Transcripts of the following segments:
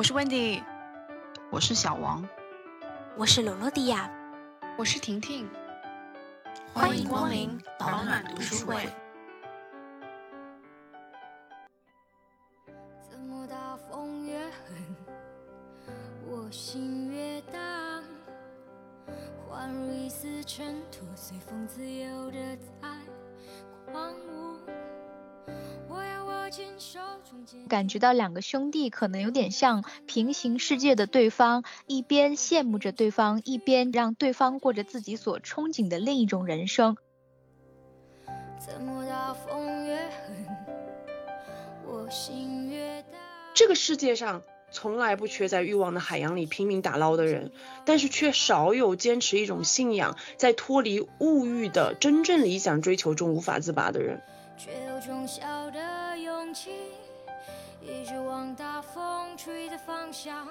我是 Wendy，我是小王，我是罗罗迪亚，我是婷婷，欢迎光临保暖读书会。感觉到两个兄弟可能有点像平行世界的对方，一边羡慕着对方，一边让对方过着自己所憧憬的另一种人生。这个世界上从来不缺在欲望的海洋里拼命打捞的人，但是却少有坚持一种信仰，在脱离物欲的真正理想追求中无法自拔的人。却有种小的勇气，一直往大风吹的方向。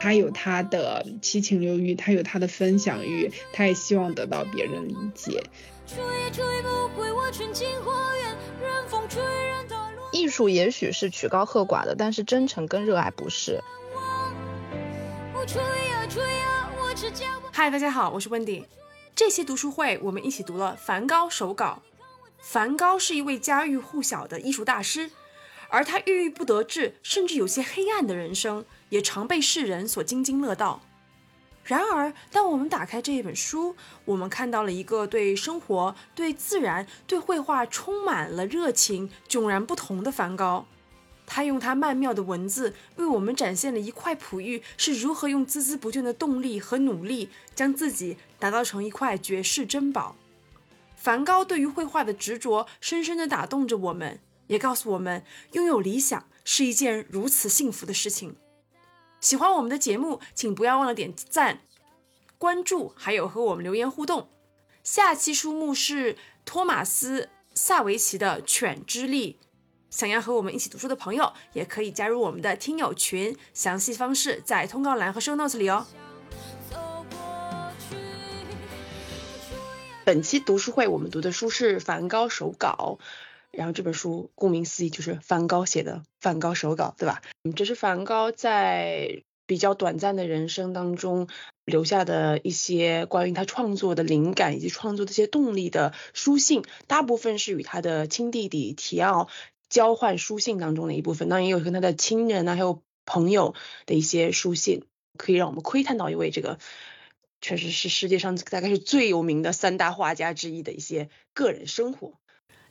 他有他的七情六欲，他有他的分享欲，他也希望得到别人理解。艺术也许是曲高和寡的，但是真诚跟热爱不是。嗨，大家好，我是温迪。这期读书会，我们一起读了梵高手稿。梵高是一位家喻户晓的艺术大师，而他郁郁不得志，甚至有些黑暗的人生，也常被世人所津津乐道。然而，当我们打开这一本书，我们看到了一个对生活、对自然、对绘画充满了热情、迥然不同的梵高。他用他曼妙的文字，为我们展现了一块璞玉是如何用孜孜不倦的动力和努力，将自己打造成一块绝世珍宝。梵高对于绘画的执着，深深地打动着我们，也告诉我们，拥有理想是一件如此幸福的事情。喜欢我们的节目，请不要忘了点赞、关注，还有和我们留言互动。下期书目是托马斯·萨维奇的《犬之力》，想要和我们一起读书的朋友，也可以加入我们的听友群，详细方式在通告栏和 show notes 里哦。本期读书会，我们读的书是梵高手稿，然后这本书顾名思义就是梵高写的梵高手稿，对吧？嗯，这是梵高在比较短暂的人生当中留下的一些关于他创作的灵感以及创作的一些动力的书信，大部分是与他的亲弟弟提奥交换书信当中的一部分，当然也有跟他的亲人啊还有朋友的一些书信，可以让我们窥探到一位这个。确实是世界上大概是最有名的三大画家之一的一些个人生活。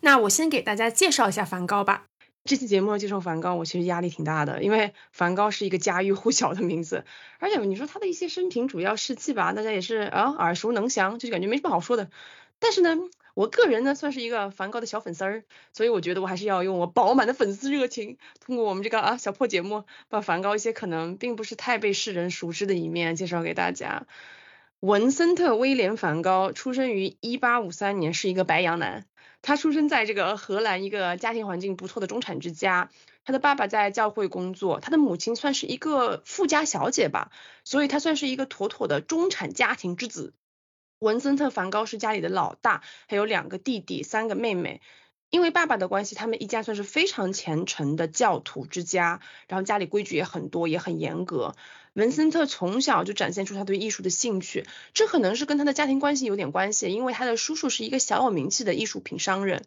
那我先给大家介绍一下梵高吧。这期节目介绍梵高，我其实压力挺大的，因为梵高是一个家喻户晓的名字，而且你说他的一些生平主要事迹吧，大家也是啊耳熟能详，就是感觉没什么好说的。但是呢，我个人呢算是一个梵高的小粉丝儿，所以我觉得我还是要用我饱满的粉丝热情，通过我们这个啊小破节目，把梵高一些可能并不是太被世人熟知的一面介绍给大家。文森特·威廉·梵高出生于1853年，是一个白羊男。他出生在这个荷兰一个家庭环境不错的中产之家。他的爸爸在教会工作，他的母亲算是一个富家小姐吧，所以他算是一个妥妥的中产家庭之子。文森特·梵高是家里的老大，还有两个弟弟、三个妹妹。因为爸爸的关系，他们一家算是非常虔诚的教徒之家，然后家里规矩也很多，也很严格。文森特从小就展现出他对艺术的兴趣，这可能是跟他的家庭关系有点关系，因为他的叔叔是一个小有名气的艺术品商人。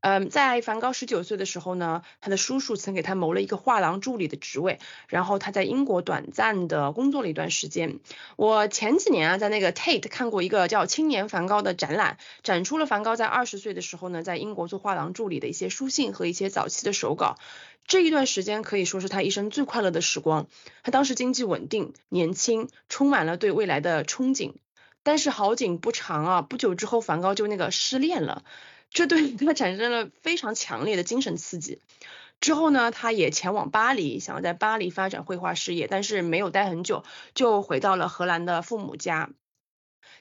嗯，在梵高十九岁的时候呢，他的叔叔曾给他谋了一个画廊助理的职位，然后他在英国短暂的工作了一段时间。我前几年啊，在那个 Tate 看过一个叫《青年梵高》的展览，展出了梵高在二十岁的时候呢，在英国做画廊助理的一些书信和一些早期的手稿。这一段时间可以说是他一生最快乐的时光。他当时经济稳定，年轻，充满了对未来的憧憬。但是好景不长啊，不久之后梵高就那个失恋了，这对他产生了非常强烈的精神刺激。之后呢，他也前往巴黎，想要在巴黎发展绘画事业，但是没有待很久，就回到了荷兰的父母家。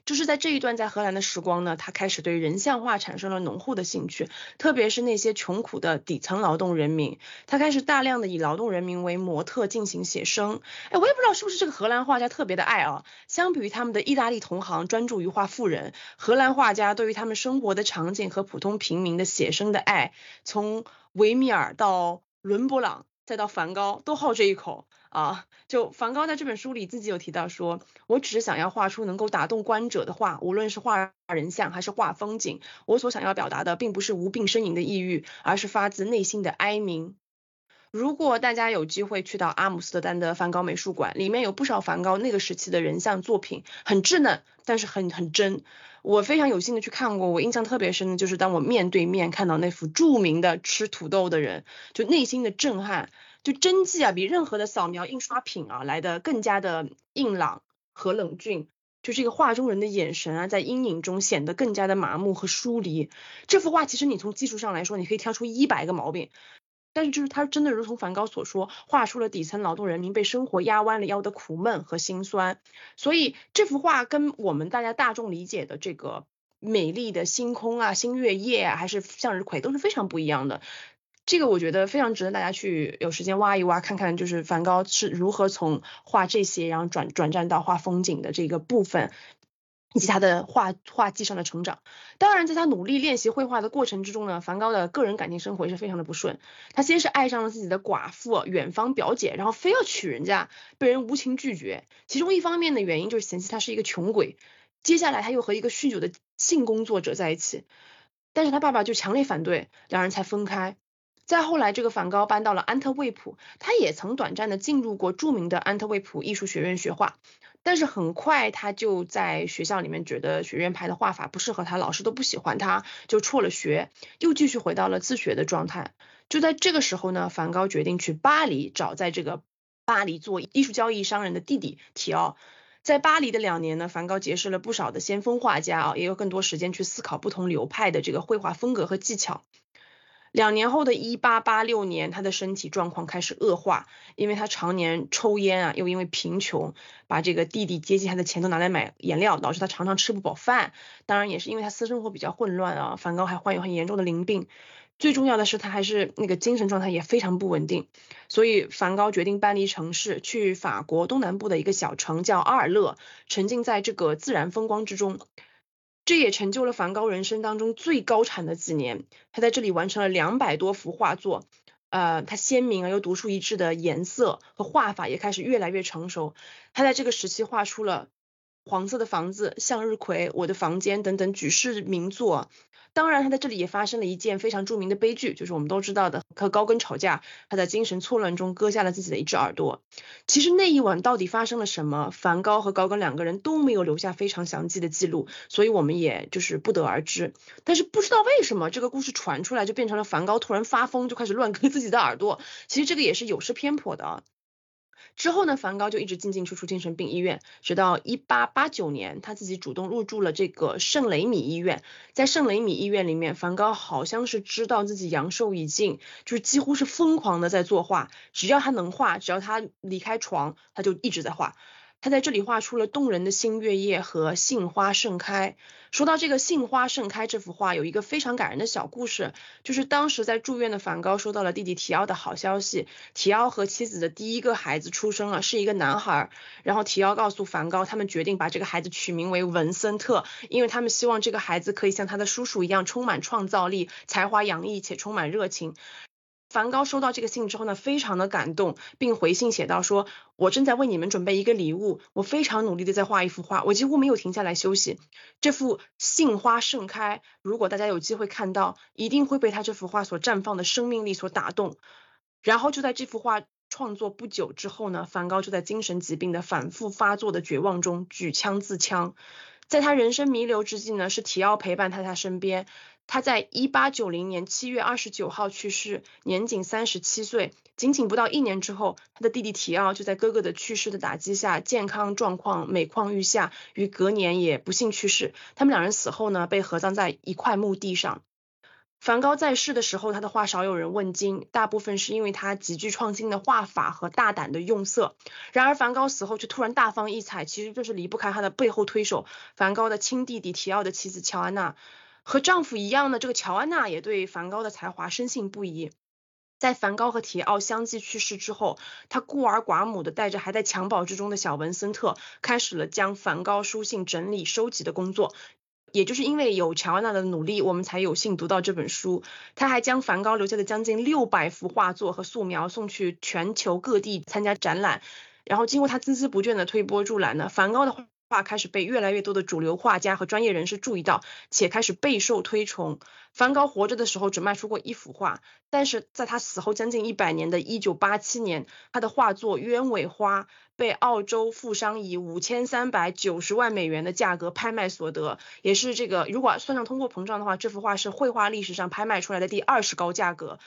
就是在这一段在荷兰的时光呢，他开始对人像画产生了浓厚的兴趣，特别是那些穷苦的底层劳动人民，他开始大量的以劳动人民为模特进行写生。哎，我也不知道是不是这个荷兰画家特别的爱啊，相比于他们的意大利同行专注于画富人，荷兰画家对于他们生活的场景和普通平民的写生的爱，从维米尔到伦勃朗。再到梵高都好这一口啊。就梵高在这本书里自己有提到说，我只是想要画出能够打动观者的画，无论是画人像还是画风景，我所想要表达的并不是无病呻吟的抑郁，而是发自内心的哀鸣。如果大家有机会去到阿姆斯特丹的梵高美术馆，里面有不少梵高那个时期的人像作品，很稚嫩，但是很很真。我非常有幸的去看过，我印象特别深的就是当我面对面看到那幅著名的吃土豆的人，就内心的震撼，就真迹啊，比任何的扫描印刷品啊来的更加的硬朗和冷峻。就这个画中人的眼神啊，在阴影中显得更加的麻木和疏离。这幅画其实你从技术上来说，你可以挑出一百个毛病。但是就是他真的如同梵高所说，画出了底层劳动人民被生活压弯了腰的苦闷和心酸。所以这幅画跟我们大家大众理解的这个美丽的星空啊、星月夜啊，还是向日葵都是非常不一样的。这个我觉得非常值得大家去有时间挖一挖，看看就是梵高是如何从画这些，然后转转战到画风景的这个部分。以及他的画画技上的成长，当然，在他努力练习绘画的过程之中呢，梵高的个人感情生活也是非常的不顺。他先是爱上了自己的寡妇远方表姐，然后非要娶人家，被人无情拒绝。其中一方面的原因就是嫌弃他是一个穷鬼。接下来他又和一个酗酒的性工作者在一起，但是他爸爸就强烈反对，两人才分开。再后来，这个梵高搬到了安特卫普，他也曾短暂的进入过著名的安特卫普艺术学院学画。但是很快他就在学校里面觉得学院派的画法不适合他，老师都不喜欢他，就辍了学，又继续回到了自学的状态。就在这个时候呢，梵高决定去巴黎找在这个巴黎做艺术交易商人的弟弟提奥。在巴黎的两年呢，梵高结识了不少的先锋画家啊，也有更多时间去思考不同流派的这个绘画风格和技巧。两年后的1886年，他的身体状况开始恶化，因为他常年抽烟啊，又因为贫穷，把这个弟弟接济他的钱都拿来买颜料，导致他常常吃不饱饭。当然，也是因为他私生活比较混乱啊，梵高还患有很严重的淋病。最重要的是，他还是那个精神状态也非常不稳定。所以，梵高决定搬离城市，去法国东南部的一个小城叫阿尔勒，沉浸在这个自然风光之中。这也成就了梵高人生当中最高产的几年，他在这里完成了两百多幅画作，呃，他鲜明而又独树一帜的颜色和画法也开始越来越成熟，他在这个时期画出了黄色的房子、向日葵、我的房间等等举世名作。当然，他在这里也发生了一件非常著名的悲剧，就是我们都知道的和高更吵架，他在精神错乱中割下了自己的一只耳朵。其实那一晚到底发生了什么，梵高和高更两个人都没有留下非常详细的记录，所以我们也就是不得而知。但是不知道为什么这个故事传出来就变成了梵高突然发疯，就开始乱割自己的耳朵。其实这个也是有失偏颇的。之后呢，梵高就一直进进出出精神病医院，直到一八八九年，他自己主动入住了这个圣雷米医院。在圣雷米医院里面，梵高好像是知道自己阳寿已尽，就是几乎是疯狂的在作画，只要他能画，只要他离开床，他就一直在画。他在这里画出了动人的星月夜和杏花盛开。说到这个杏花盛开这幅画，有一个非常感人的小故事，就是当时在住院的梵高收到了弟弟提奥的好消息，提奥和妻子的第一个孩子出生了，是一个男孩。然后提奥告诉梵高，他们决定把这个孩子取名为文森特，因为他们希望这个孩子可以像他的叔叔一样充满创造力、才华洋溢且充满热情。梵高收到这个信之后呢，非常的感动，并回信写道说：“我正在为你们准备一个礼物，我非常努力的在画一幅画，我几乎没有停下来休息。这幅杏花盛开，如果大家有机会看到，一定会被他这幅画所绽放的生命力所打动。”然后就在这幅画创作不久之后呢，梵高就在精神疾病的反复发作的绝望中举枪自枪。在他人生弥留之际呢，是提奥陪伴在他身边。他在一八九零年七月二十九号去世，年仅三十七岁。仅仅不到一年之后，他的弟弟提奥就在哥哥的去世的打击下，健康状况每况愈下，于隔年也不幸去世。他们两人死后呢，被合葬在一块墓地上。梵高在世的时候，他的画少有人问津，大部分是因为他极具创新的画法和大胆的用色。然而，梵高死后却突然大放异彩，其实就是离不开他的背后推手——梵高的亲弟弟提奥的妻子乔安娜。和丈夫一样的这个乔安娜也对梵高的才华深信不疑。在梵高和提奥相继去世之后，他孤儿寡母的带着还在襁褓之中的小文森特，开始了将梵高书信整理收集的工作。也就是因为有乔安娜的努力，我们才有幸读到这本书。他还将梵高留下的将近六百幅画作和素描送去全球各地参加展览。然后经过他孜孜不倦的推波助澜呢，梵高的画画开始被越来越多的主流画家和专业人士注意到，且开始备受推崇。梵高活着的时候只卖出过一幅画，但是在他死后将近一百年的一九八七年，他的画作《鸢尾花》被澳洲富商以五千三百九十万美元的价格拍卖所得，也是这个如果算上通货膨胀的话，这幅画是绘画历史上拍卖出来的第二十高价格，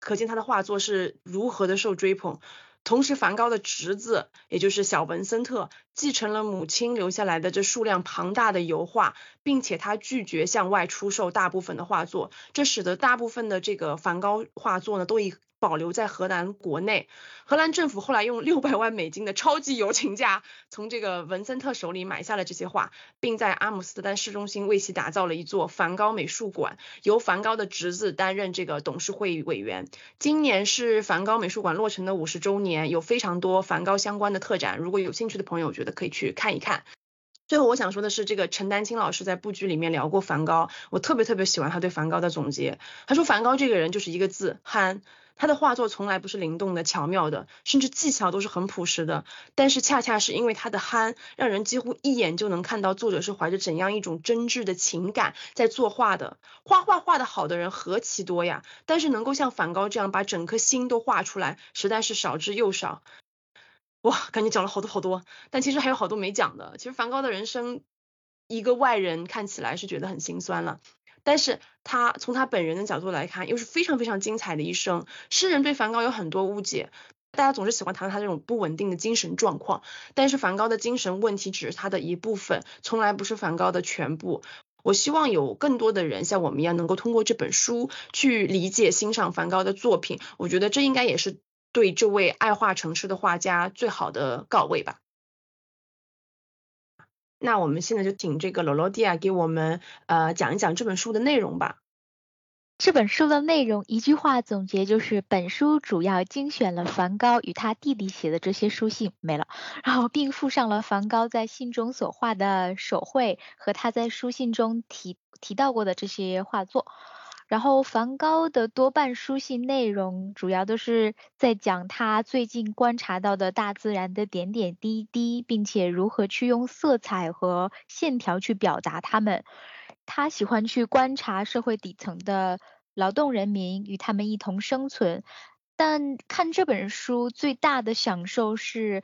可见他的画作是如何的受追捧。同时，梵高的侄子，也就是小文森特，继承了母亲留下来的这数量庞大的油画，并且他拒绝向外出售大部分的画作，这使得大部分的这个梵高画作呢，都以保留在荷兰国内。荷兰政府后来用六百万美金的超级友情价，从这个文森特手里买下了这些画，并在阿姆斯特丹市中心为其打造了一座梵高美术馆，由梵高的侄子担任这个董事会委员。今年是梵高美术馆落成的五十周年，有非常多梵高相关的特展，如果有兴趣的朋友，我觉得可以去看一看。最后我想说的是，这个陈丹青老师在布局里面聊过梵高，我特别特别喜欢他对梵高的总结。他说梵高这个人就是一个字憨。他的画作从来不是灵动的、巧妙的，甚至技巧都是很朴实的。但是恰恰是因为他的憨，让人几乎一眼就能看到作者是怀着怎样一种真挚的情感在作画的。画画画得好的人何其多呀！但是能够像梵高这样把整颗心都画出来，实在是少之又少。哇，感觉讲了好多好多，但其实还有好多没讲的。其实梵高的人生，一个外人看起来是觉得很心酸了。但是他从他本人的角度来看，又是非常非常精彩的一生。世人对梵高有很多误解，大家总是喜欢谈论他这种不稳定的精神状况。但是梵高的精神问题只是他的一部分，从来不是梵高的全部。我希望有更多的人像我们一样，能够通过这本书去理解、欣赏梵高的作品。我觉得这应该也是对这位爱画城市的画家最好的告慰吧。那我们现在就请这个罗罗蒂亚给我们呃讲一讲这本书的内容吧。这本书的内容一句话总结就是，本书主要精选了梵高与他弟弟写的这些书信没了，然后并附上了梵高在信中所画的手绘和他在书信中提提到过的这些画作。然后梵高的多半书信内容主要都是在讲他最近观察到的大自然的点点滴滴，并且如何去用色彩和线条去表达他们。他喜欢去观察社会底层的劳动人民，与他们一同生存。但看这本书最大的享受是。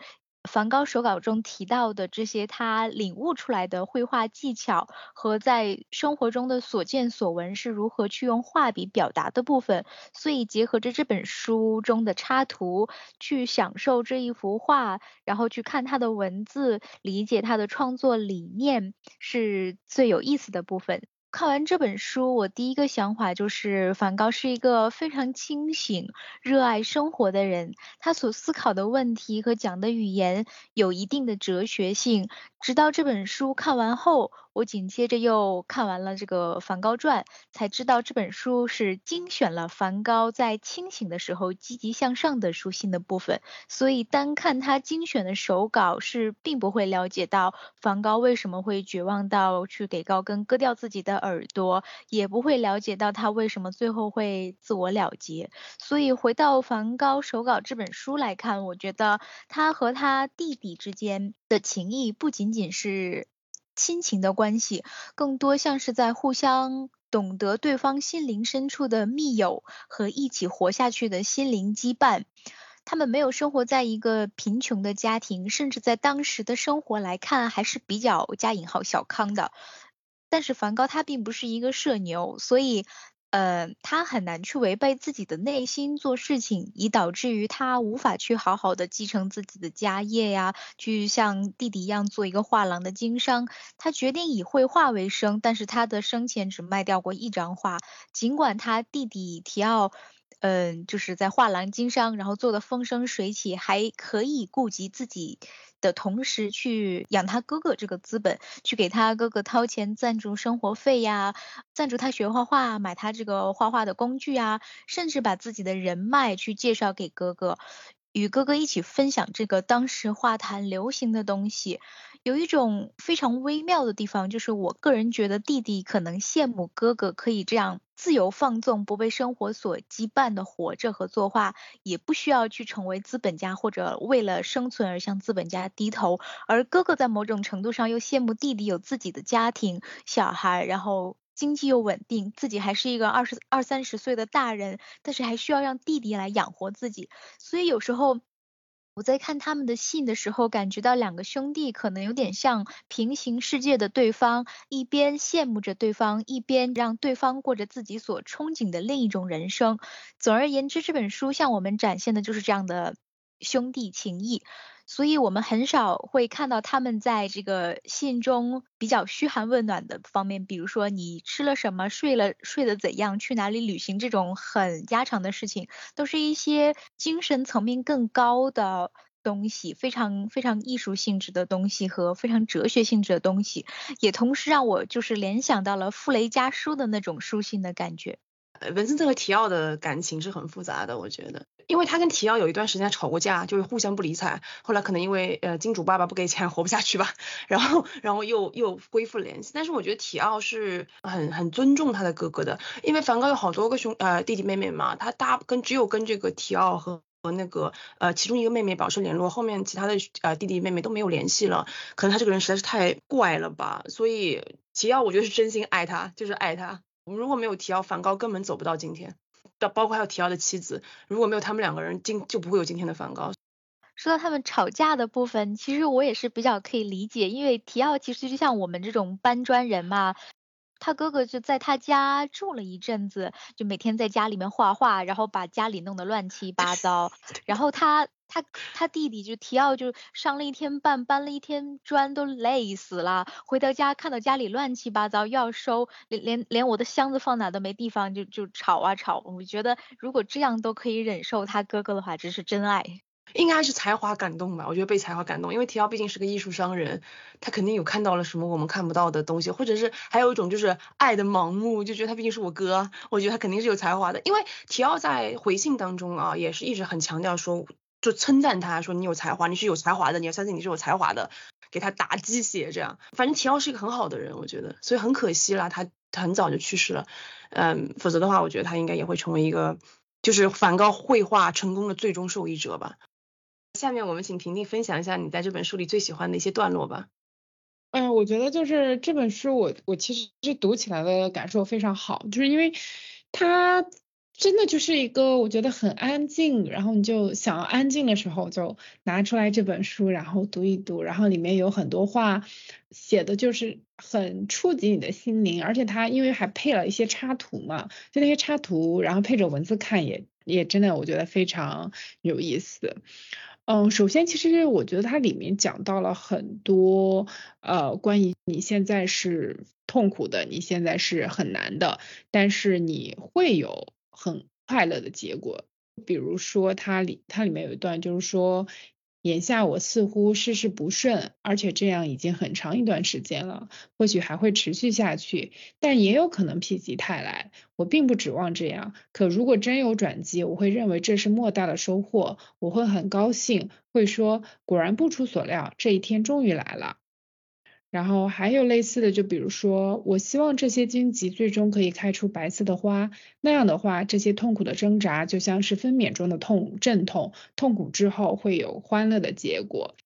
梵高手稿中提到的这些他领悟出来的绘画技巧和在生活中的所见所闻是如何去用画笔表达的部分，所以结合着这本书中的插图去享受这一幅画，然后去看他的文字，理解他的创作理念是最有意思的部分。看完这本书，我第一个想法就是梵高是一个非常清醒、热爱生活的人。他所思考的问题和讲的语言有一定的哲学性。直到这本书看完后，我紧接着又看完了这个《梵高传》，才知道这本书是精选了梵高在清醒的时候积极向上的书信的部分。所以单看他精选的手稿是并不会了解到梵高为什么会绝望到去给高更割掉自己的耳朵，也不会了解到他为什么最后会自我了结。所以回到梵高手稿这本书来看，我觉得他和他弟弟之间的情谊不仅。仅是亲情的关系，更多像是在互相懂得对方心灵深处的密友和一起活下去的心灵羁绊。他们没有生活在一个贫穷的家庭，甚至在当时的生活来看还是比较加引号小康的。但是梵高他并不是一个社牛，所以。呃，他很难去违背自己的内心做事情，以导致于他无法去好好的继承自己的家业呀，去像弟弟一样做一个画廊的经商。他决定以绘画为生，但是他的生前只卖掉过一张画。尽管他弟弟提奥。嗯，就是在画廊经商，然后做的风生水起，还可以顾及自己的同时去养他哥哥这个资本，去给他哥哥掏钱赞助生活费呀，赞助他学画画，买他这个画画的工具啊，甚至把自己的人脉去介绍给哥哥。与哥哥一起分享这个当时画坛流行的东西，有一种非常微妙的地方，就是我个人觉得弟弟可能羡慕哥哥可以这样自由放纵，不被生活所羁绊的活着和作画，也不需要去成为资本家或者为了生存而向资本家低头，而哥哥在某种程度上又羡慕弟弟有自己的家庭、小孩，然后。经济又稳定，自己还是一个二十二三十岁的大人，但是还需要让弟弟来养活自己。所以有时候我在看他们的信的时候，感觉到两个兄弟可能有点像平行世界的对方，一边羡慕着对方，一边让对方过着自己所憧憬的另一种人生。总而言之，这本书向我们展现的就是这样的兄弟情谊。所以我们很少会看到他们在这个信中比较嘘寒问暖的方面，比如说你吃了什么，睡了睡得怎样，去哪里旅行这种很家常的事情，都是一些精神层面更高的东西，非常非常艺术性质的东西和非常哲学性质的东西，也同时让我就是联想到了傅雷家书的那种书信的感觉。文森特和提奥的感情是很复杂的，我觉得。因为他跟提奥有一段时间吵过架，就是互相不理睬。后来可能因为呃金主爸爸不给钱，活不下去吧，然后然后又又恢复联系。但是我觉得提奥是很很尊重他的哥哥的，因为梵高有好多个兄呃弟弟妹妹嘛，他大跟只有跟这个提奥和和那个呃其中一个妹妹保持联络，后面其他的呃弟弟妹妹都没有联系了。可能他这个人实在是太怪了吧，所以提奥我觉得是真心爱他，就是爱他。如果没有提奥，梵高根本走不到今天。包括还有提奥的妻子，如果没有他们两个人，今就不会有今天的梵高。说到他们吵架的部分，其实我也是比较可以理解，因为提奥其实就像我们这种搬砖人嘛，他哥哥就在他家住了一阵子，就每天在家里面画画，然后把家里弄得乱七八糟，然后他。他他弟弟就提奥就上了一天班，搬了一天砖都累死了。回到家看到家里乱七八糟，要收，连连连我的箱子放哪都没地方，就就吵啊吵。我觉得如果这样都可以忍受他哥哥的话，这是真爱。应该是才华感动吧？我觉得被才华感动，因为提奥毕竟是个艺术商人，他肯定有看到了什么我们看不到的东西，或者是还有一种就是爱的盲目，就觉得他毕竟是我哥，我觉得他肯定是有才华的。因为提奥在回信当中啊，也是一直很强调说。就称赞他说你有才华，你是有才华的，你要相信你是有才华的，给他打鸡血这样。反正提奥是一个很好的人，我觉得，所以很可惜啦，他很早就去世了。嗯，否则的话，我觉得他应该也会成为一个就是梵高绘画成功的最终受益者吧。下面我们请婷婷分享一下你在这本书里最喜欢的一些段落吧。嗯，我觉得就是这本书，我我其实是读起来的感受非常好，就是因为他。真的就是一个我觉得很安静，然后你就想要安静的时候就拿出来这本书，然后读一读，然后里面有很多话写的就是很触及你的心灵，而且它因为还配了一些插图嘛，就那些插图，然后配着文字看也也真的我觉得非常有意思。嗯，首先其实我觉得它里面讲到了很多呃关于你现在是痛苦的，你现在是很难的，但是你会有。很快乐的结果，比如说它里它里面有一段就是说，眼下我似乎事事不顺，而且这样已经很长一段时间了，或许还会持续下去，但也有可能否极泰来。我并不指望这样，可如果真有转机，我会认为这是莫大的收获，我会很高兴，会说果然不出所料，这一天终于来了。然后还有类似的，就比如说，我希望这些荆棘最终可以开出白色的花，那样的话，这些痛苦的挣扎就像是分娩中的痛阵痛，痛苦之后会有欢乐的结果。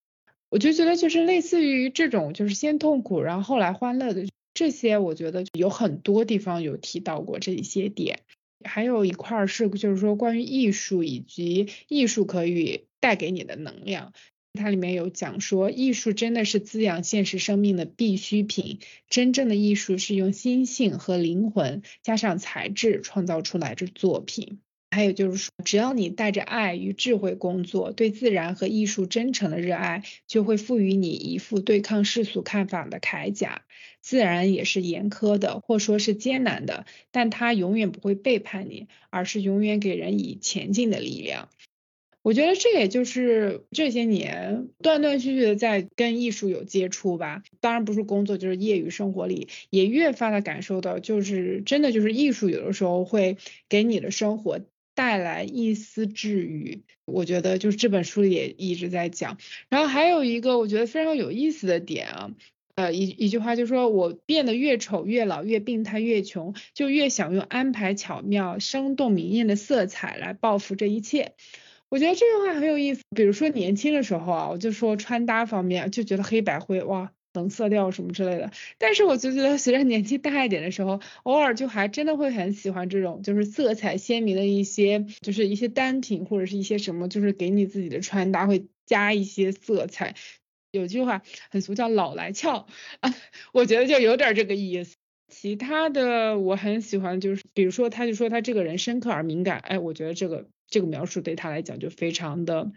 我就觉得就是类似于这种，就是先痛苦，然后后来欢乐的这些，我觉得有很多地方有提到过这一些点。还有一块是就是说关于艺术以及艺术可以带给你的能量。它里面有讲说，艺术真的是滋养现实生命的必需品。真正的艺术是用心性和灵魂加上材质创造出来的作品。还有就是说，只要你带着爱与智慧工作，对自然和艺术真诚的热爱，就会赋予你一副对抗世俗看法的铠甲。自然也是严苛的，或说是艰难的，但它永远不会背叛你，而是永远给人以前进的力量。我觉得这也就是这些年断断续续的在跟艺术有接触吧，当然不是工作，就是业余生活里也越发的感受到，就是真的就是艺术有的时候会给你的生活带来一丝治愈。我觉得就是这本书里也一直在讲。然后还有一个我觉得非常有意思的点啊。呃，一一句话就是说，我变得越丑越老越病态越穷，就越想用安排巧妙、生动明艳的色彩来报复这一切。我觉得这句话很有意思。比如说年轻的时候啊，我就说穿搭方面就觉得黑白灰哇，冷色调什么之类的。但是我就觉得随着年纪大一点的时候，偶尔就还真的会很喜欢这种就是色彩鲜明的一些，就是一些单品或者是一些什么，就是给你自己的穿搭会加一些色彩。有句话很俗，叫老来俏啊，我觉得就有点这个意思。其他的我很喜欢，就是比如说，他就说他这个人深刻而敏感，哎，我觉得这个这个描述对他来讲就非常的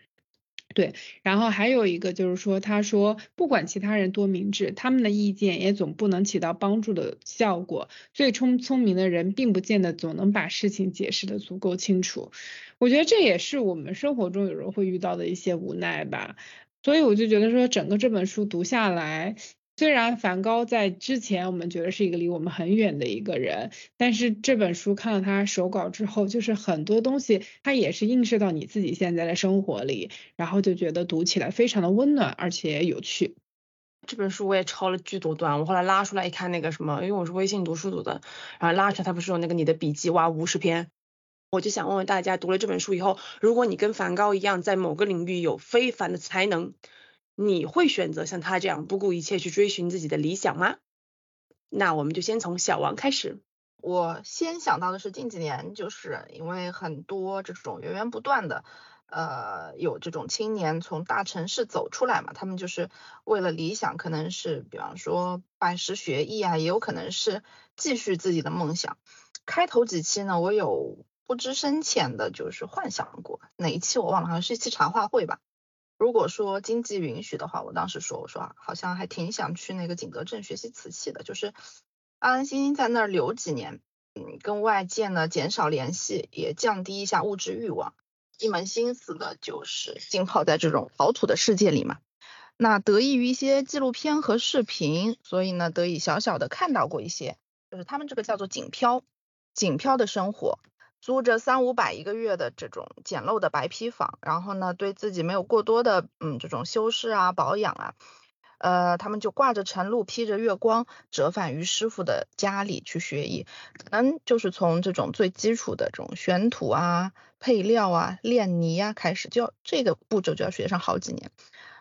对。然后还有一个就是说，他说不管其他人多明智，他们的意见也总不能起到帮助的效果。最聪聪明的人并不见得总能把事情解释的足够清楚。我觉得这也是我们生活中有时候会遇到的一些无奈吧。所以我就觉得说，整个这本书读下来，虽然梵高在之前我们觉得是一个离我们很远的一个人，但是这本书看了他手稿之后，就是很多东西它也是映射到你自己现在的生活里，然后就觉得读起来非常的温暖而且有趣。这本书我也抄了巨多段，我后来拉出来一看，那个什么，因为我是微信读书读的，然后拉出来，他不是有那个你的笔记哇五十篇。我就想问问大家，读了这本书以后，如果你跟梵高一样，在某个领域有非凡的才能，你会选择像他这样不顾一切去追寻自己的理想吗？那我们就先从小王开始。我先想到的是近几年，就是因为很多这种源源不断的，呃，有这种青年从大城市走出来嘛，他们就是为了理想，可能是比方说拜师学艺啊，也有可能是继续自己的梦想。开头几期呢，我有。不知深浅的，就是幻想过哪一期我忘了，好像是一期茶话会吧。如果说经济允许的话，我当时说，我说啊好像还挺想去那个景德镇学习瓷器的，就是安安心心在那儿留几年，嗯，跟外界呢减少联系，也降低一下物质欲望，一门心思的就是浸泡在这种陶土的世界里嘛。那得益于一些纪录片和视频，所以呢得以小小的看到过一些，就是他们这个叫做景漂，景漂的生活。租着三五百一个月的这种简陋的白坯房，然后呢，对自己没有过多的嗯这种修饰啊保养啊，呃，他们就挂着晨露，披着月光，折返于师傅的家里去学艺，可能就是从这种最基础的这种选土啊、配料啊、炼泥啊开始，就这个步骤就要学上好几年。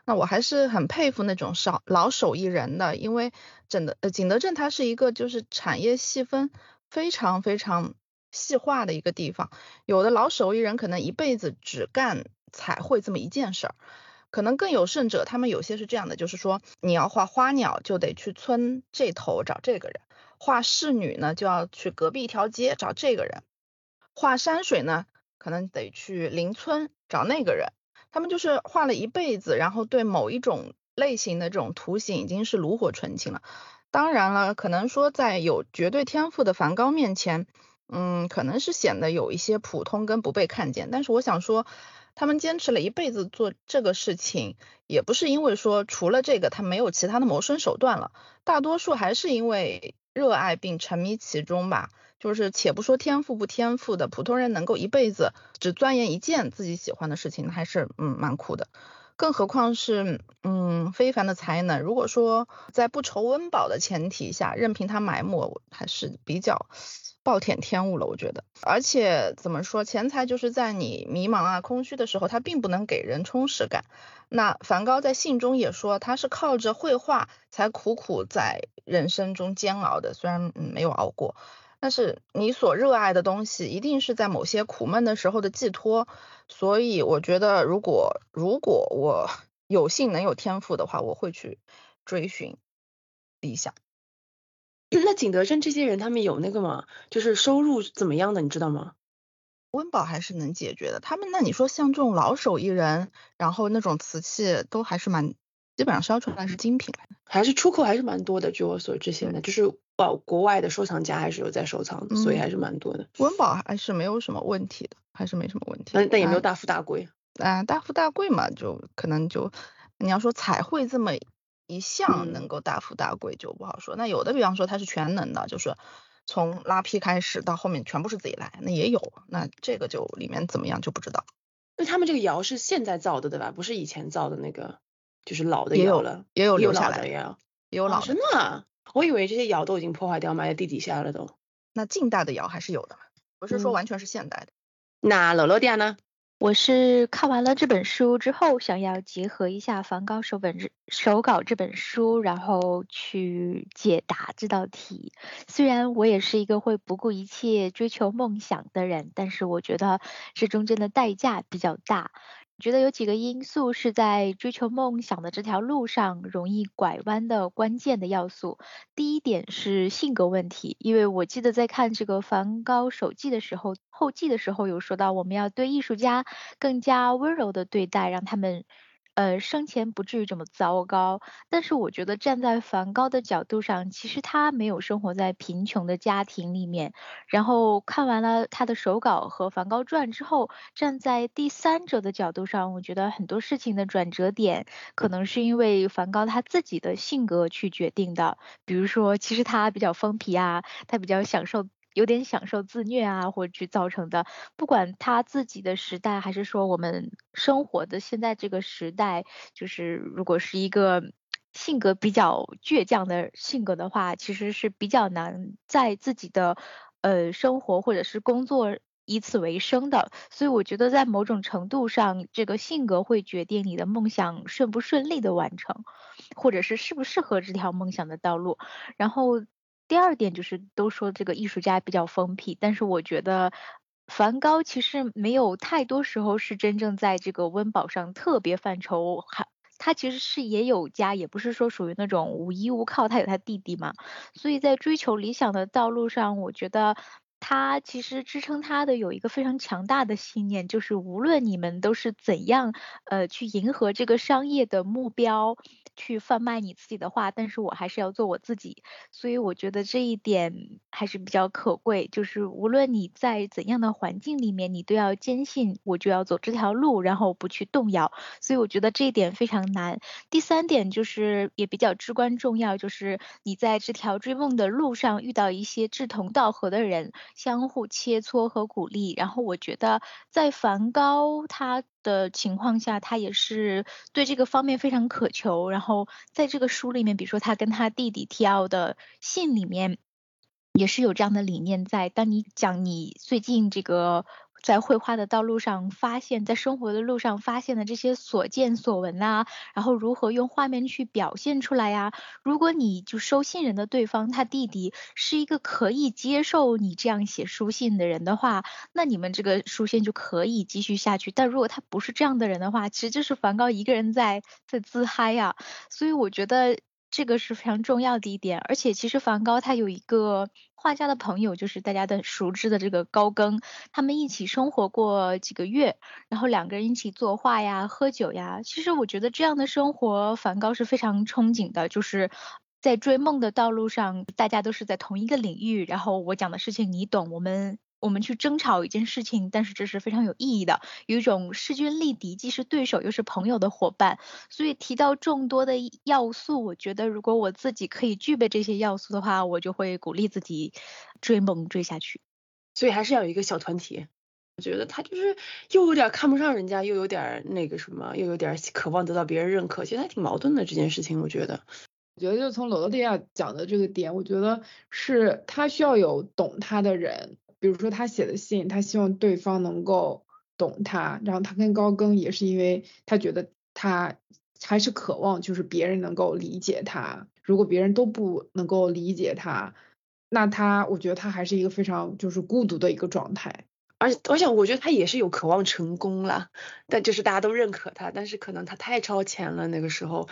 那我还是很佩服那种少老手艺人的，因为整的呃景德镇它是一个就是产业细分非常非常。细化的一个地方，有的老手艺人可能一辈子只干彩绘这么一件事儿，可能更有甚者，他们有些是这样的，就是说你要画花鸟，就得去村这头找这个人；画仕女呢，就要去隔壁一条街找这个人；画山水呢，可能得去邻村找那个人。他们就是画了一辈子，然后对某一种类型的这种图形已经是炉火纯青了。当然了，可能说在有绝对天赋的梵高面前。嗯，可能是显得有一些普通跟不被看见，但是我想说，他们坚持了一辈子做这个事情，也不是因为说除了这个他没有其他的谋生手段了，大多数还是因为热爱并沉迷其中吧。就是且不说天赋不天赋的，普通人能够一辈子只钻研一件自己喜欢的事情，还是嗯蛮酷的。更何况是嗯非凡的才能，如果说在不愁温饱的前提下，任凭他埋没，还是比较。暴殄天物了，我觉得，而且怎么说，钱财就是在你迷茫啊、空虚的时候，它并不能给人充实感。那梵高在信中也说，他是靠着绘画才苦苦在人生中煎熬的，虽然没有熬过，但是你所热爱的东西，一定是在某些苦闷的时候的寄托。所以我觉得，如果如果我 有幸能有天赋的话，我会去追寻理想。那景德镇这些人，他们有那个吗？就是收入怎么样的，你知道吗？温饱还是能解决的。他们那你说像这种老手艺人，然后那种瓷器都还是蛮，基本上烧出来是精品还是出口还是蛮多的。据我所知，现在就是保，国外的收藏家还是有在收藏，所以还是蛮多的。温饱还是没有什么问题的，还是没什么问题。但但也没有大富大贵。啊，大富大贵嘛，就可能就你要说彩绘这么。一项能够大富大贵就不好说，那有的比方说他是全能的，就是从拉坯开始到后面全部是自己来，那也有，那这个就里面怎么样就不知道。那他们这个窑是现在造的对吧？不是以前造的那个，就是老的也有窑了，也有有留下来的，窑。哦也有老的。真的啊？我以为这些窑都已经破坏掉，埋在地底下了都。那近代的窑还是有的，不是说嗯完全是现代的。那罗罗迪亚呢？我是看完了这本书之后，想要结合一下梵高手本手稿这本书，然后去解答这道题。虽然我也是一个会不顾一切追求梦想的人，但是我觉得这中间的代价比较大。觉得有几个因素是在追求梦想的这条路上容易拐弯的关键的要素。第一点是性格问题，因为我记得在看这个梵高手记的时候，后记的时候有说到，我们要对艺术家更加温柔的对待，让他们。呃，生前不至于这么糟糕，但是我觉得站在梵高的角度上，其实他没有生活在贫穷的家庭里面。然后看完了他的手稿和梵高传之后，站在第三者的角度上，我觉得很多事情的转折点可能是因为梵高他自己的性格去决定的。比如说，其实他比较疯皮啊，他比较享受。有点享受自虐啊，或者去造成的，不管他自己的时代，还是说我们生活的现在这个时代，就是如果是一个性格比较倔强的性格的话，其实是比较难在自己的呃生活或者是工作以此为生的。所以我觉得在某种程度上，这个性格会决定你的梦想顺不顺利的完成，或者是适不适合这条梦想的道路。然后。第二点就是都说这个艺术家比较封闭，但是我觉得梵高其实没有太多时候是真正在这个温饱上特别犯愁，他其实是也有家，也不是说属于那种无依无靠，他有他弟弟嘛，所以在追求理想的道路上，我觉得。他其实支撑他的有一个非常强大的信念，就是无论你们都是怎样，呃，去迎合这个商业的目标，去贩卖你自己的画，但是我还是要做我自己。所以我觉得这一点还是比较可贵，就是无论你在怎样的环境里面，你都要坚信我就要走这条路，然后不去动摇。所以我觉得这一点非常难。第三点就是也比较至关重要，就是你在这条追梦的路上遇到一些志同道合的人。相互切磋和鼓励，然后我觉得在梵高他的情况下，他也是对这个方面非常渴求。然后在这个书里面，比如说他跟他弟弟提奥的信里面，也是有这样的理念在。当你讲你最近这个。在绘画的道路上发现，在生活的路上发现的这些所见所闻啊，然后如何用画面去表现出来呀？如果你就收信人的对方他弟弟是一个可以接受你这样写书信的人的话，那你们这个书信就可以继续下去。但如果他不是这样的人的话，其实就是梵高一个人在在自嗨呀。所以我觉得这个是非常重要的一点。而且其实梵高他有一个。画家的朋友就是大家的熟知的这个高更，他们一起生活过几个月，然后两个人一起作画呀、喝酒呀。其实我觉得这样的生活，梵高是非常憧憬的，就是在追梦的道路上，大家都是在同一个领域，然后我讲的事情你懂，我们我们去争吵一件事情，但是这是非常有意义的，有一种势均力敌，既是对手又是朋友的伙伴。所以提到众多的要素，我觉得如果我自己可以具备这些要素的话，我就会鼓励自己追梦追下去。所以还是要有一个小团体。我觉得他就是又有点看不上人家，又有点那个什么，又有点渴望得到别人认可，其实还挺矛盾的这件事情。我觉得，我觉得就从罗德利亚讲的这个点，我觉得是他需要有懂他的人。比如说他写的信，他希望对方能够懂他，然后他跟高更也是因为他觉得他还是渴望就是别人能够理解他，如果别人都不能够理解他，那他我觉得他还是一个非常就是孤独的一个状态。而且而且我觉得他也是有渴望成功啦，但就是大家都认可他，但是可能他太超前了那个时候。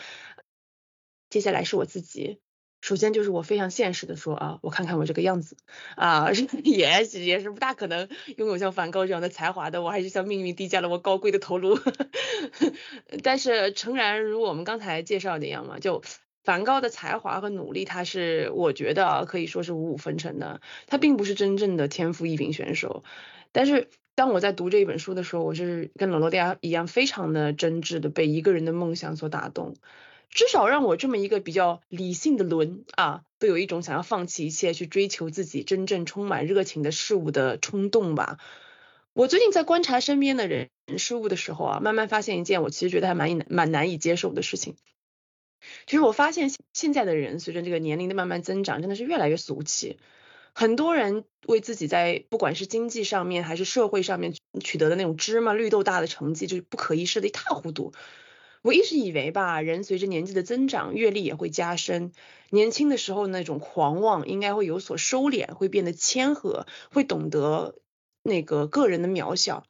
接下来是我自己。首先就是我非常现实的说啊，我看看我这个样子啊，也也是不大可能拥有像梵高这样的才华的，我还是向命运低下了我高贵的头颅。但是诚然，如我们刚才介绍的一样嘛，就梵高的才华和努力，他是我觉得可以说是五五分成的，他并不是真正的天赋异禀选手。但是当我在读这一本书的时候，我是跟罗罗迪亚一样，非常的真挚的被一个人的梦想所打动。至少让我这么一个比较理性的轮啊，都有一种想要放弃一切去追求自己真正充满热情的事物的冲动吧。我最近在观察身边的人事物的时候啊，慢慢发现一件我其实觉得还蛮蛮难以接受的事情。其实我发现现在的人随着这个年龄的慢慢增长，真的是越来越俗气。很多人为自己在不管是经济上面还是社会上面取得的那种芝麻绿豆大的成绩，就是不可一世的一塌糊涂。我一直以为吧，人随着年纪的增长，阅历也会加深。年轻的时候那种狂妄应该会有所收敛，会变得谦和，会懂得那个个人的渺小。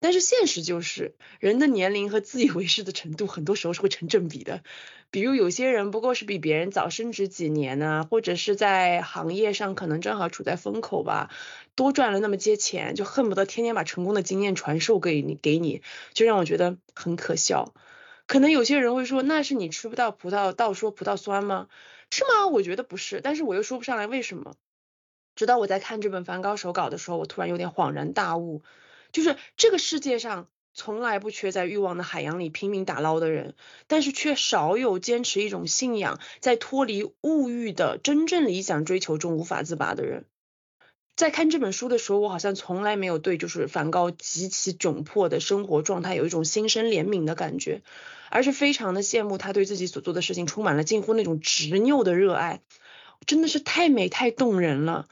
但是现实就是，人的年龄和自以为是的程度，很多时候是会成正比的。比如有些人不过是比别人早升职几年呢，或者是在行业上可能正好处在风口吧，多赚了那么些钱，就恨不得天天把成功的经验传授给你，给你，就让我觉得很可笑。可能有些人会说，那是你吃不到葡萄倒说葡萄酸吗？是吗？我觉得不是，但是我又说不上来为什么。直到我在看这本梵高手稿的时候，我突然有点恍然大悟。就是这个世界上从来不缺在欲望的海洋里拼命打捞的人，但是却少有坚持一种信仰，在脱离物欲的真正理想追求中无法自拔的人。在看这本书的时候，我好像从来没有对就是梵高极其窘迫的生活状态有一种心生怜悯的感觉，而是非常的羡慕他对自己所做的事情充满了近乎那种执拗的热爱，真的是太美太动人了。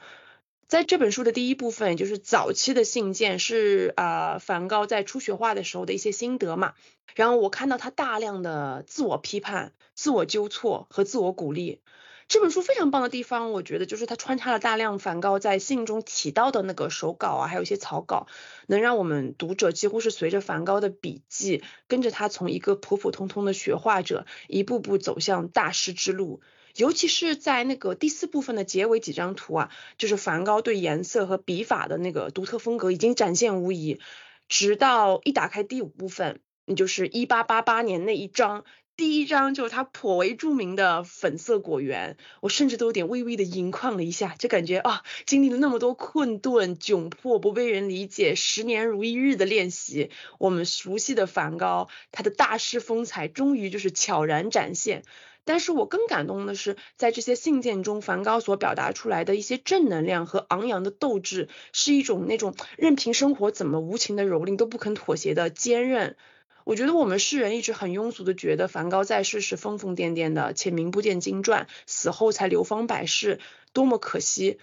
在这本书的第一部分，就是早期的信件，是啊，梵高在初学画的时候的一些心得嘛。然后我看到他大量的自我批判、自我纠错和自我鼓励。这本书非常棒的地方，我觉得就是它穿插了大量梵高在信中提到的那个手稿啊，还有一些草稿，能让我们读者几乎是随着梵高的笔记，跟着他从一个普普通通的学画者，一步步走向大师之路。尤其是在那个第四部分的结尾几张图啊，就是梵高对颜色和笔法的那个独特风格已经展现无疑。直到一打开第五部分，也就是一八八八年那一张，第一张就是他颇为著名的粉色果园，我甚至都有点微微的盈眶了一下，就感觉啊，经历了那么多困顿、窘迫、不被人理解，十年如一日的练习，我们熟悉的梵高，他的大师风采终于就是悄然展现。但是我更感动的是，在这些信件中，梵高所表达出来的一些正能量和昂扬的斗志，是一种那种任凭生活怎么无情的蹂躏都不肯妥协的坚韧。我觉得我们世人一直很庸俗的觉得梵高在世时疯疯癫癫的，且名不见经传，死后才流芳百世，多么可惜。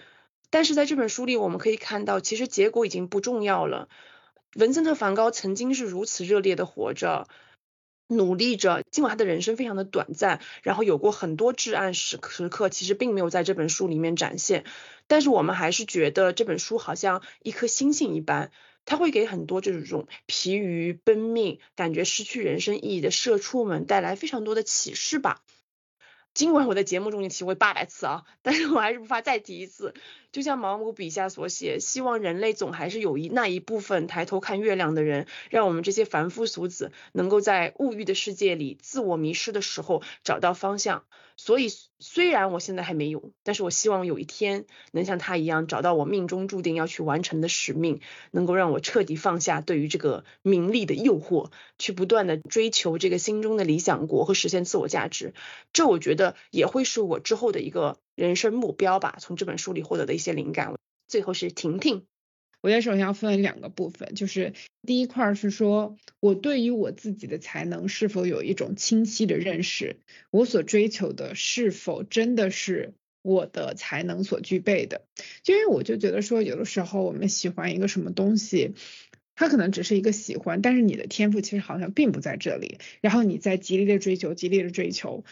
但是在这本书里，我们可以看到，其实结果已经不重要了。文森特·梵高曾经是如此热烈的活着。努力着，尽管他的人生非常的短暂，然后有过很多至暗时时刻，其实并没有在这本书里面展现。但是我们还是觉得这本书好像一颗星星一般，它会给很多这种疲于奔命、感觉失去人生意义的社畜们带来非常多的启示吧。尽管我在节目中已经提过八百次啊，但是我还是不怕再提一次。就像毛姆笔下所写，希望人类总还是有一那一部分抬头看月亮的人，让我们这些凡夫俗子能够在物欲的世界里自我迷失的时候找到方向。所以，虽然我现在还没有，但是我希望有一天能像他一样找到我命中注定要去完成的使命，能够让我彻底放下对于这个名利的诱惑，去不断的追求这个心中的理想国和实现自我价值。这我觉得也会是我之后的一个人生目标吧。从这本书里获得的一些灵感。最后是婷婷。我觉得首先要分为两个部分，就是第一块是说我对于我自己的才能是否有一种清晰的认识，我所追求的是否真的是我的才能所具备的。因为我就觉得说，有的时候我们喜欢一个什么东西，它可能只是一个喜欢，但是你的天赋其实好像并不在这里，然后你在极力的追求，极力的追求。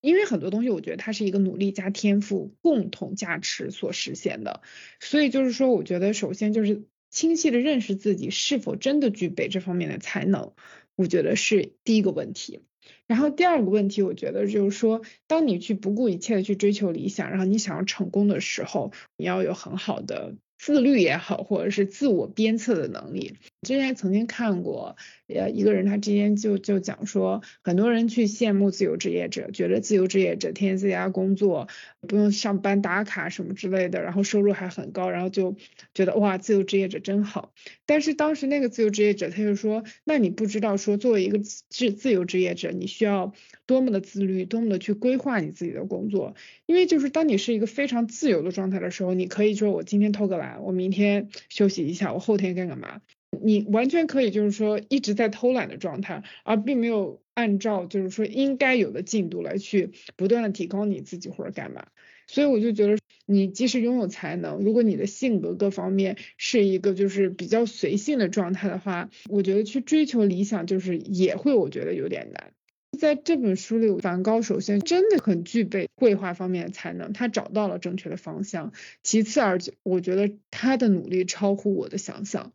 因为很多东西，我觉得它是一个努力加天赋共同加持所实现的，所以就是说，我觉得首先就是清晰的认识自己是否真的具备这方面的才能，我觉得是第一个问题。然后第二个问题，我觉得就是说，当你去不顾一切的去追求理想，然后你想要成功的时候，你要有很好的自律也好，或者是自我鞭策的能力。之前曾经看过，呃，一个人他之前就就讲说，很多人去羡慕自由职业者，觉得自由职业者天天在家工作，不用上班打卡什么之类的，然后收入还很高，然后就觉得哇，自由职业者真好。但是当时那个自由职业者他就说，那你不知道说，作为一个自自由职业者，你需要多么的自律，多么的去规划你自己的工作，因为就是当你是一个非常自由的状态的时候，你可以说我今天偷个懒，我明天休息一下，我后天干干嘛。你完全可以就是说一直在偷懒的状态，而并没有按照就是说应该有的进度来去不断的提高你自己或者干嘛。所以我就觉得，你即使拥有才能，如果你的性格各方面是一个就是比较随性的状态的话，我觉得去追求理想就是也会我觉得有点难。在这本书里，梵高首先真的很具备绘画方面的才能，他找到了正确的方向。其次，而且我觉得他的努力超乎我的想象。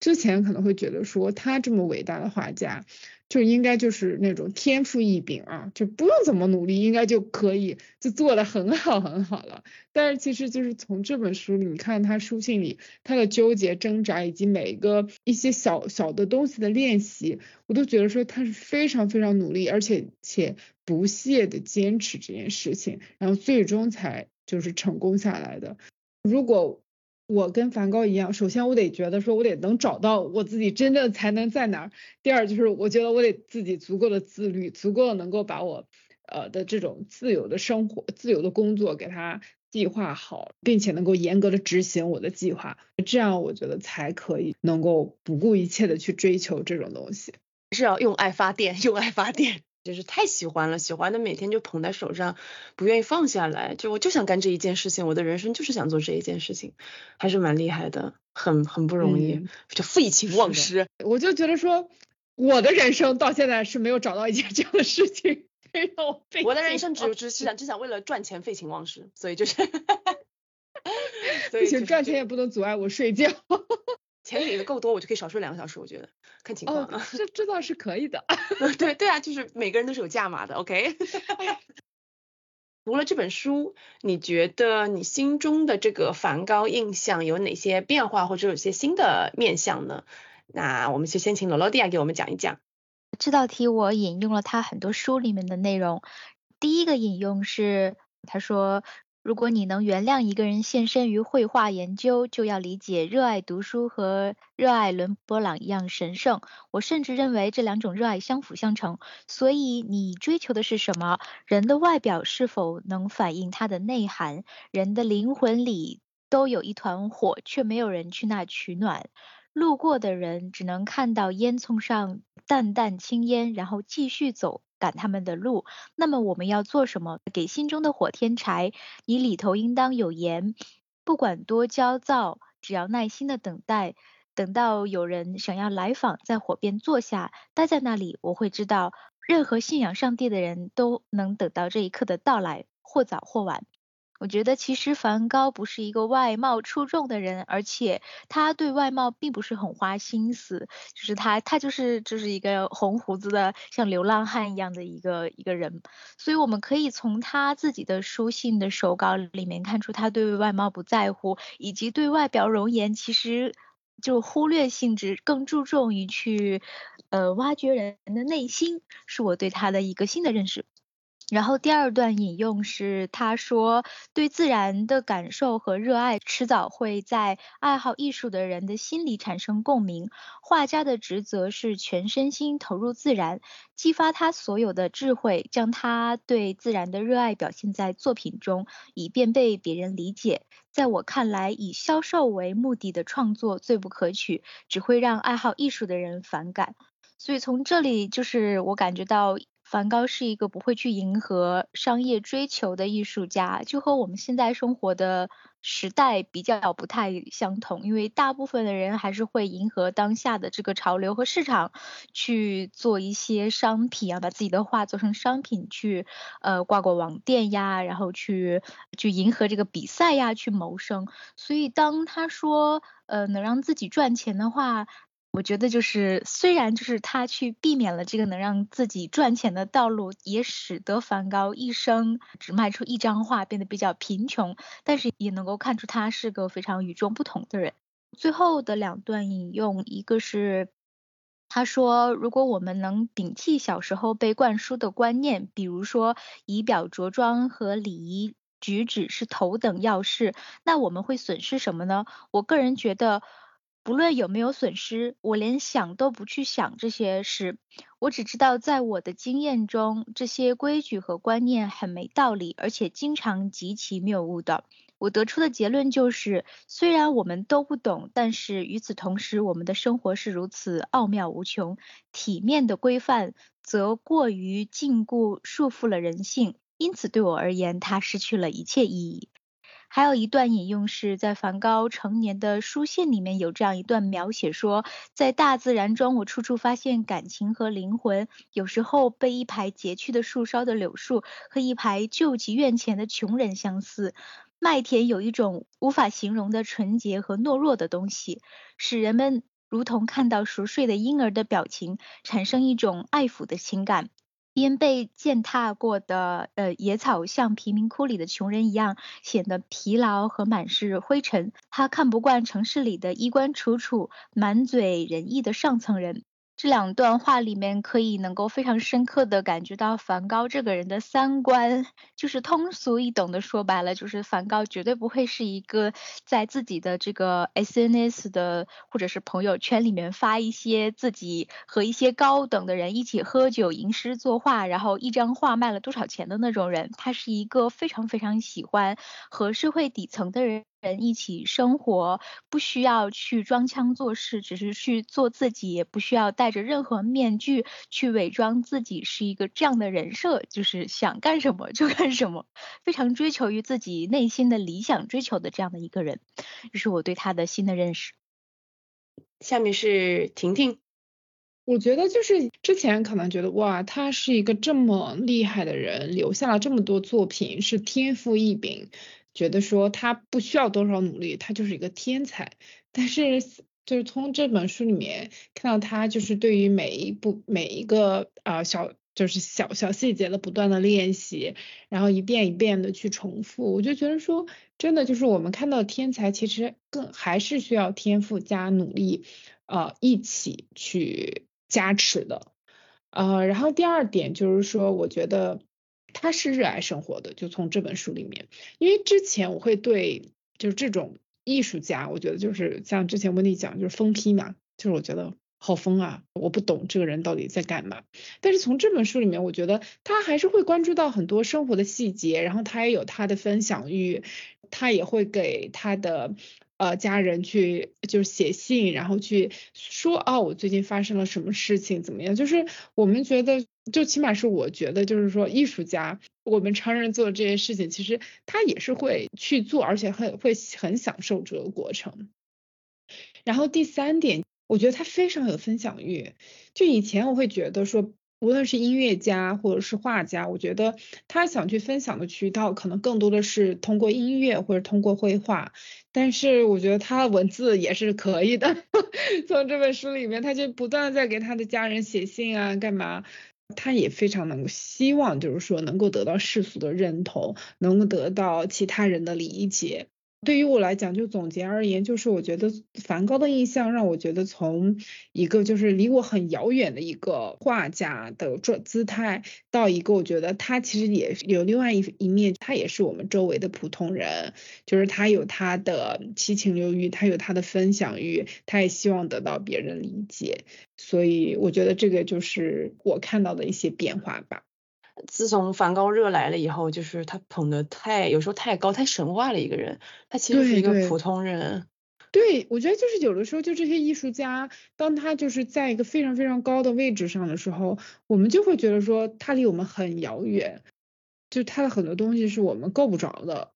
之前可能会觉得说他这么伟大的画家，就应该就是那种天赋异禀啊，就不用怎么努力，应该就可以就做的很好很好了。但是其实就是从这本书里，你看他书信里他的纠结挣扎，以及每一个一些小小的东西的练习，我都觉得说他是非常非常努力，而且且不懈的坚持这件事情，然后最终才就是成功下来的。如果我跟梵高一样，首先我得觉得说，我得能找到我自己真正才能在哪儿。第二就是我觉得我得自己足够的自律，足够的能够把我呃的这种自由的生活、自由的工作给它计划好，并且能够严格的执行我的计划，这样我觉得才可以能够不顾一切的去追求这种东西。是要用爱发电，用爱发电。就是太喜欢了，喜欢的每天就捧在手上，不愿意放下来。就我就想干这一件事情，我的人生就是想做这一件事情，还是蛮厉害的，很很不容易，就废寝忘食。我就觉得说，我的人生到现在是没有找到一件这样的事情，让我废。我的人生只只是想只想为了赚钱废寝忘食，所以就是，不行，赚钱也不能阻碍我睡觉。钱给的够多，我就可以少睡两个小时。我觉得看情况啊，这这倒是可以的。对对啊，就是每个人都是有价码的。OK。读了这本书，你觉得你心中的这个梵高印象有哪些变化，或者有些新的面向呢？那我们就先请罗罗蒂亚给我们讲一讲。这道题我引用了他很多书里面的内容。第一个引用是他说。如果你能原谅一个人献身于绘画研究，就要理解热爱读书和热爱伦勃朗一样神圣。我甚至认为这两种热爱相辅相成。所以你追求的是什么？人的外表是否能反映他的内涵？人的灵魂里都有一团火，却没有人去那取暖。路过的人只能看到烟囱上淡淡青烟，然后继续走。赶他们的路，那么我们要做什么？给心中的火添柴，你里头应当有盐。不管多焦躁，只要耐心的等待，等到有人想要来访，在火边坐下，待在那里，我会知道，任何信仰上帝的人都能等到这一刻的到来，或早或晚。我觉得其实梵高不是一个外貌出众的人，而且他对外貌并不是很花心思，就是他他就是就是一个红胡子的像流浪汉一样的一个一个人，所以我们可以从他自己的书信的手稿里面看出他对外貌不在乎，以及对外表容颜其实就忽略性质，更注重于去呃挖掘人的内心，是我对他的一个新的认识。然后第二段引用是他说，对自然的感受和热爱，迟早会在爱好艺术的人的心里产生共鸣。画家的职责是全身心投入自然，激发他所有的智慧，将他对自然的热爱表现在作品中，以便被别人理解。在我看来，以销售为目的的创作最不可取，只会让爱好艺术的人反感。所以从这里就是我感觉到。梵高是一个不会去迎合商业追求的艺术家，就和我们现在生活的时代比较不太相同。因为大部分的人还是会迎合当下的这个潮流和市场去做一些商品啊，把自己的画做成商品去呃挂过网店呀，然后去去迎合这个比赛呀，去谋生。所以当他说呃能让自己赚钱的话。我觉得就是虽然就是他去避免了这个能让自己赚钱的道路，也使得梵高一生只卖出一张画变得比较贫穷，但是也能够看出他是个非常与众不同的人。最后的两段引用，一个是他说，如果我们能摒弃小时候被灌输的观念，比如说仪表着装和礼仪。举止是头等要事，那我们会损失什么呢？我个人觉得，不论有没有损失，我连想都不去想这些事。我只知道，在我的经验中，这些规矩和观念很没道理，而且经常极其谬误的。我得出的结论就是，虽然我们都不懂，但是与此同时，我们的生活是如此奥妙无穷。体面的规范则过于禁锢，束缚了人性。因此，对我而言，它失去了一切意义。还有一段引用是在梵高成年的书信里面有这样一段描写说，在大自然中，我处处发现感情和灵魂。有时候被一排截去的树梢的柳树和一排救济院前的穷人相似。麦田有一种无法形容的纯洁和懦弱的东西，使人们如同看到熟睡的婴儿的表情，产生一种爱抚的情感。因被践踏过的呃野草，像贫民窟里的穷人一样，显得疲劳和满是灰尘。他看不惯城市里的衣冠楚楚、满嘴仁义的上层人。这两段话里面可以能够非常深刻的感觉到梵高这个人的三观，就是通俗易懂的说白了，就是梵高绝对不会是一个在自己的这个 SNS 的或者是朋友圈里面发一些自己和一些高等的人一起喝酒吟诗作画，然后一张画卖了多少钱的那种人。他是一个非常非常喜欢和社会底层的人。人一起生活，不需要去装腔作势，只是去做自己，也不需要戴着任何面具去伪装自己是一个这样的人设，就是想干什么就干什么，非常追求于自己内心的理想追求的这样的一个人，这是我对他的新的认识。下面是婷婷，我觉得就是之前可能觉得哇，他是一个这么厉害的人，留下了这么多作品，是天赋异禀。觉得说他不需要多少努力，他就是一个天才。但是就是从这本书里面看到他就是对于每一步每一个啊小就是小小细节的不断的练习，然后一遍一遍的去重复，我就觉得说真的就是我们看到天才其实更还是需要天赋加努力呃一起去加持的。呃，然后第二点就是说，我觉得。他是热爱生活的，就从这本书里面，因为之前我会对就是这种艺术家，我觉得就是像之前温迪讲，就是疯批嘛，就是我觉得好疯啊，我不懂这个人到底在干嘛。但是从这本书里面，我觉得他还是会关注到很多生活的细节，然后他也有他的分享欲，他也会给他的。呃，家人去就是写信，然后去说哦，我最近发生了什么事情，怎么样？就是我们觉得，就起码是我觉得，就是说艺术家，我们常人做这些事情，其实他也是会去做，而且很会很享受这个过程。然后第三点，我觉得他非常有分享欲。就以前我会觉得说。无论是音乐家或者是画家，我觉得他想去分享的渠道可能更多的是通过音乐或者通过绘画，但是我觉得他文字也是可以的。从这本书里面，他就不断在给他的家人写信啊，干嘛？他也非常能够希望，就是说能够得到世俗的认同，能够得到其他人的理解。对于我来讲，就总结而言，就是我觉得梵高的印象让我觉得从一个就是离我很遥远的一个画家的状姿态，到一个我觉得他其实也有另外一一面，他也是我们周围的普通人，就是他有他的七情六欲，他有他的分享欲，他也希望得到别人理解，所以我觉得这个就是我看到的一些变化吧。自从梵高热来了以后，就是他捧的太有时候太高，太神话了一个人。他其实是一个普通人。对，我觉得就是有的时候，就这些艺术家，当他就是在一个非常非常高的位置上的时候，我们就会觉得说他离我们很遥远，就他的很多东西是我们够不着的。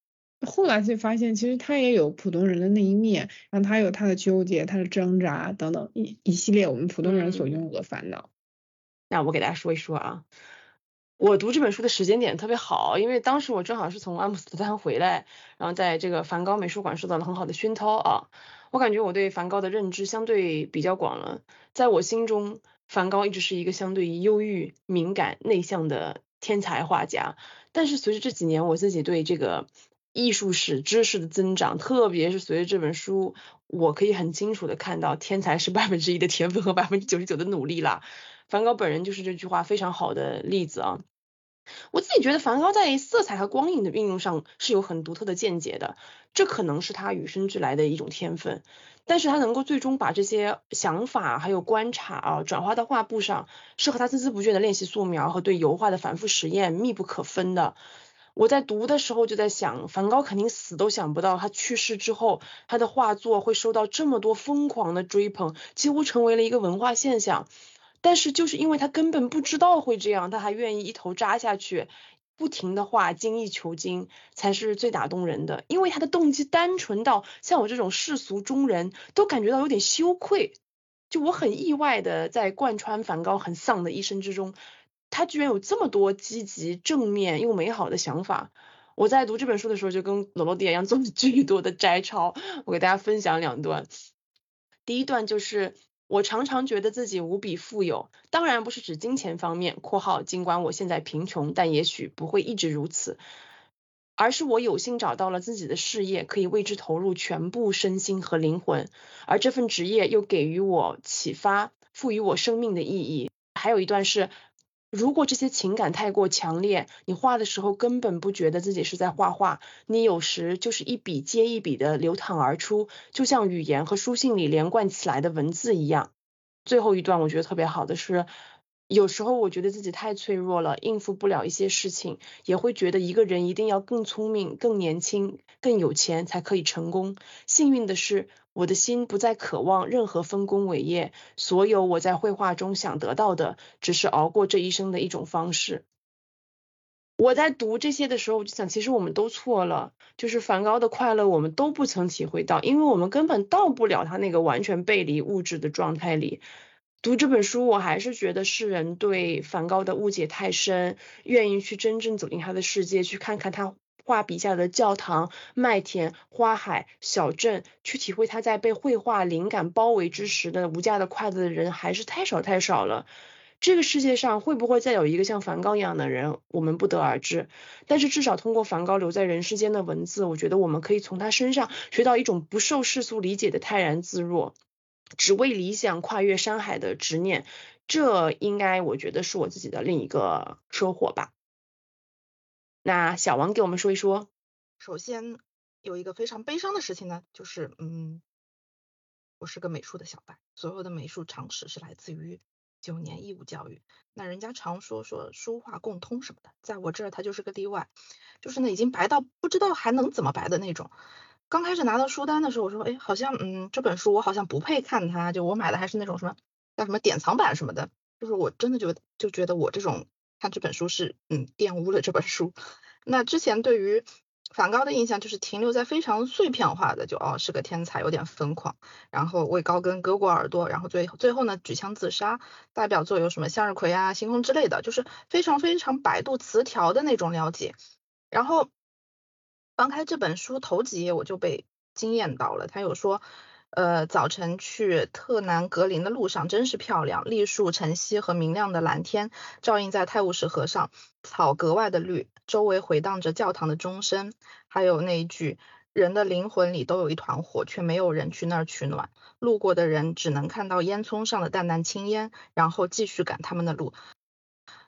后来才发现，其实他也有普通人的那一面，然后他有他的纠结、他的挣扎等等一一系列我们普通人所拥有的烦恼。那我给大家说一说啊。我读这本书的时间点特别好，因为当时我正好是从阿姆斯特丹回来，然后在这个梵高美术馆受到了很好的熏陶啊。我感觉我对梵高的认知相对比较广了，在我心中，梵高一直是一个相对于忧郁、敏感、内向的天才画家。但是随着这几年我自己对这个艺术史知识的增长，特别是随着这本书，我可以很清楚的看到，天才是百分之一的天分和百分之九十九的努力啦。梵高本人就是这句话非常好的例子啊。我自己觉得梵高在色彩和光影的运用上是有很独特的见解的，这可能是他与生俱来的一种天分。但是他能够最终把这些想法还有观察啊转化到画布上，是和他孜孜不倦的练习素描和对油画的反复实验密不可分的。我在读的时候就在想，梵高肯定死都想不到，他去世之后，他的画作会受到这么多疯狂的追捧，几乎成为了一个文化现象。但是就是因为他根本不知道会这样，他还愿意一头扎下去，不停的画，精益求精，才是最打动人的。因为他的动机单纯到像我这种世俗中人都感觉到有点羞愧。就我很意外的在贯穿梵高很丧的一生之中，他居然有这么多积极正面又美好的想法。我在读这本书的时候就跟罗罗迪一样做了 巨多的摘抄，我给大家分享两段。第一段就是。我常常觉得自己无比富有，当然不是指金钱方面（括号尽管我现在贫穷，但也许不会一直如此），而是我有幸找到了自己的事业，可以为之投入全部身心和灵魂，而这份职业又给予我启发，赋予我生命的意义。还有一段是。如果这些情感太过强烈，你画的时候根本不觉得自己是在画画，你有时就是一笔接一笔的流淌而出，就像语言和书信里连贯起来的文字一样。最后一段我觉得特别好的是。有时候我觉得自己太脆弱了，应付不了一些事情，也会觉得一个人一定要更聪明、更年轻、更有钱才可以成功。幸运的是，我的心不再渴望任何丰功伟业，所有我在绘画中想得到的，只是熬过这一生的一种方式。我在读这些的时候，我就想，其实我们都错了，就是梵高的快乐，我们都不曾体会到，因为我们根本到不了他那个完全背离物质的状态里。读这本书，我还是觉得世人对梵高的误解太深，愿意去真正走进他的世界，去看看他画笔下的教堂、麦田、花海、小镇，去体会他在被绘画灵感包围之时的无价的快乐的人，还是太少太少了。这个世界上会不会再有一个像梵高一样的人，我们不得而知。但是至少通过梵高留在人世间的文字，我觉得我们可以从他身上学到一种不受世俗理解的泰然自若。只为理想跨越山海的执念，这应该我觉得是我自己的另一个收获吧。那小王给我们说一说。首先有一个非常悲伤的事情呢，就是嗯，我是个美术的小白，所有的美术常识是来自于九年义务教育。那人家常说说书画共通什么的，在我这儿它就是个例外，就是呢已经白到不知道还能怎么白的那种。刚开始拿到书单的时候，我说，哎，好像，嗯，这本书我好像不配看它，就我买的还是那种什么叫什么典藏版什么的，就是我真的就就觉得我这种看这本书是，嗯，玷污了这本书。那之前对于梵高的印象就是停留在非常碎片化的，就哦是个天才，有点疯狂，然后为高更割过耳朵，然后最最后呢举枪自杀，代表作有什么向日葵啊、星空之类的，就是非常非常百度词条的那种了解，然后。翻开这本书头几页，我就被惊艳到了。他有说，呃，早晨去特南格林的路上真是漂亮，绿树晨曦和明亮的蓝天照映在泰晤士河上，草格外的绿，周围回荡着教堂的钟声，还有那一句“人的灵魂里都有一团火，却没有人去那儿取暖”。路过的人只能看到烟囱上的淡淡青烟，然后继续赶他们的路。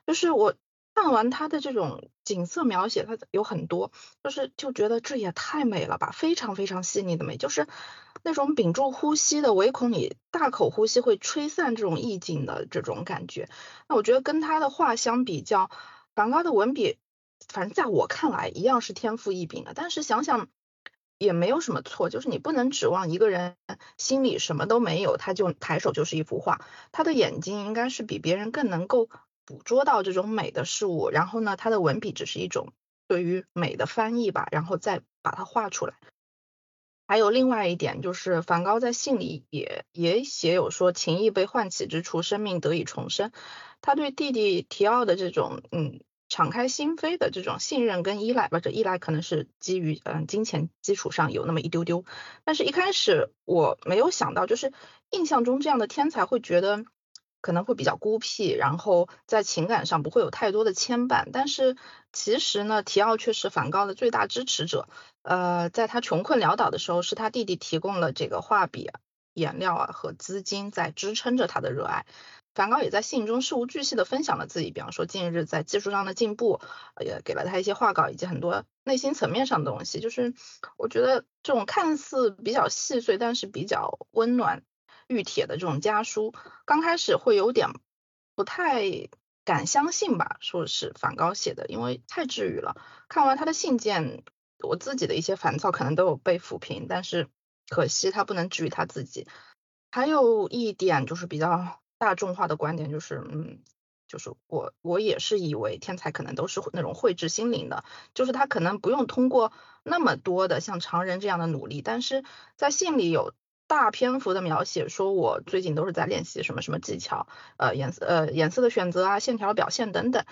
就是我。看完他的这种景色描写，他有很多，就是就觉得这也太美了吧，非常非常细腻的美，就是那种屏住呼吸的，唯恐你大口呼吸会吹散这种意境的这种感觉。那我觉得跟他的画相比较，梵高的文笔，反正在我看来一样是天赋异禀的。但是想想也没有什么错，就是你不能指望一个人心里什么都没有，他就抬手就是一幅画。他的眼睛应该是比别人更能够。捕捉到这种美的事物，然后呢，他的文笔只是一种对于美的翻译吧，然后再把它画出来。还有另外一点就是，梵高在信里也也写有说，情谊被唤起之处，生命得以重生。他对弟弟提奥的这种嗯敞开心扉的这种信任跟依赖吧，这依赖可能是基于嗯金钱基础上有那么一丢丢，但是一开始我没有想到，就是印象中这样的天才会觉得可能会比较孤僻，然后在情感上不会有太多的牵绊，但是其实呢，提奥却是梵高的最大支持者，呃，在他穷困潦倒的时候，是他弟弟提供了这个画笔、颜料啊和资金在支撑着他的热爱。梵高也在信中事无巨细的分享了自己，比方说近日在技术上的进步，也给了他一些画稿以及很多内心层面上的东西。就是我觉得这种看似比较细碎，但是比较温暖玉铁的这种家书，刚开始会有点不太敢相信吧，说是梵高写的，因为太治愈了。看完他的信件，我自己的一些烦躁可能都有被抚平，但是可惜他不能治愈他自己。还有一点就是比较。大众化的观点就是，嗯，就是我我也是以为天才可能都是那种绘制心灵的，就是他可能不用通过那么多的像常人这样的努力，但是在信里有大篇幅的描写，说我最近都是在练习什么什么技巧，呃颜色呃颜色的选择啊，线条表现等等，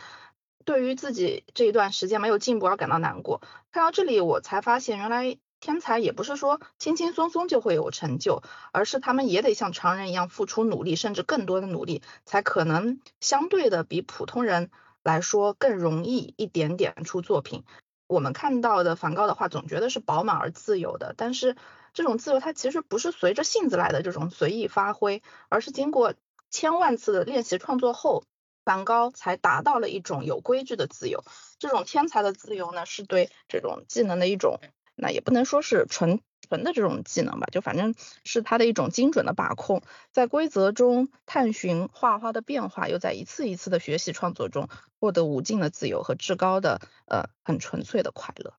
对于自己这一段时间没有进步而感到难过。看到这里，我才发现原来。天才也不是说轻轻松松就会有成就，而是他们也得像常人一样付出努力，甚至更多的努力，才可能相对的比普通人来说更容易一点点出作品。我们看到的梵高的画，总觉得是饱满而自由的，但是这种自由它其实不是随着性子来的这种随意发挥，而是经过千万次的练习创作后，梵高才达到了一种有规矩的自由。这种天才的自由呢，是对这种技能的一种。那也不能说是纯纯的这种技能吧，就反正是他的一种精准的把控，在规则中探寻画画的变化，又在一次一次的学习创作中获得无尽的自由和至高的呃很纯粹的快乐。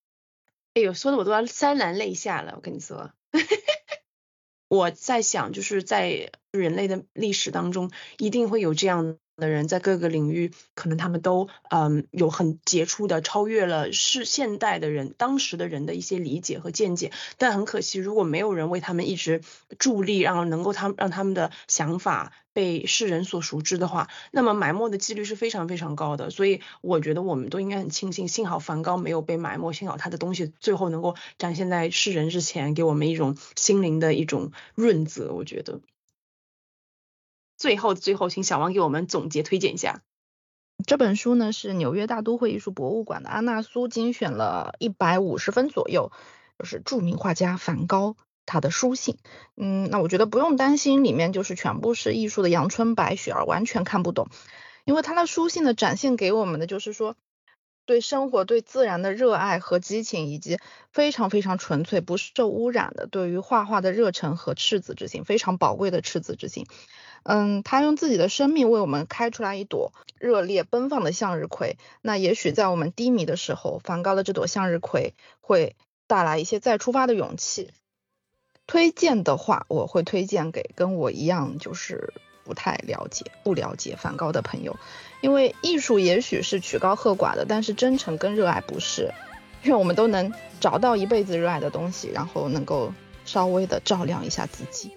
哎呦，说的我都要潸然泪下了，我跟你说，我在想就是在人类的历史当中，一定会有这样。的人在各个领域，可能他们都嗯有很杰出的，超越了是现代的人当时的人的一些理解和见解。但很可惜，如果没有人为他们一直助力，然后能够他让他们的想法被世人所熟知的话，那么埋没的几率是非常非常高的。所以我觉得我们都应该很庆幸，幸好梵高没有被埋没，幸好他的东西最后能够展现在世人之前，给我们一种心灵的一种润泽。我觉得。最后的最后，请小王给我们总结推荐一下。这本书呢是纽约大都会艺术博物馆的安娜苏精选了一百五十分左右，就是著名画家梵高他的书信。嗯，那我觉得不用担心里面就是全部是艺术的阳春白雪而完全看不懂，因为他的书信呢展现给我们的就是说对生活、对自然的热爱和激情，以及非常非常纯粹、不受污染的对于画画的热忱和赤子之心，非常宝贵的赤子之心。嗯，他用自己的生命为我们开出来一朵热烈奔放的向日葵。那也许在我们低迷的时候，梵高的这朵向日葵会带来一些再出发的勇气。推荐的话，我会推荐给跟我一样就是不太了解、不了解梵高的朋友，因为艺术也许是曲高和寡的，但是真诚跟热爱不是。愿我们都能找到一辈子热爱的东西，然后能够稍微的照亮一下自己。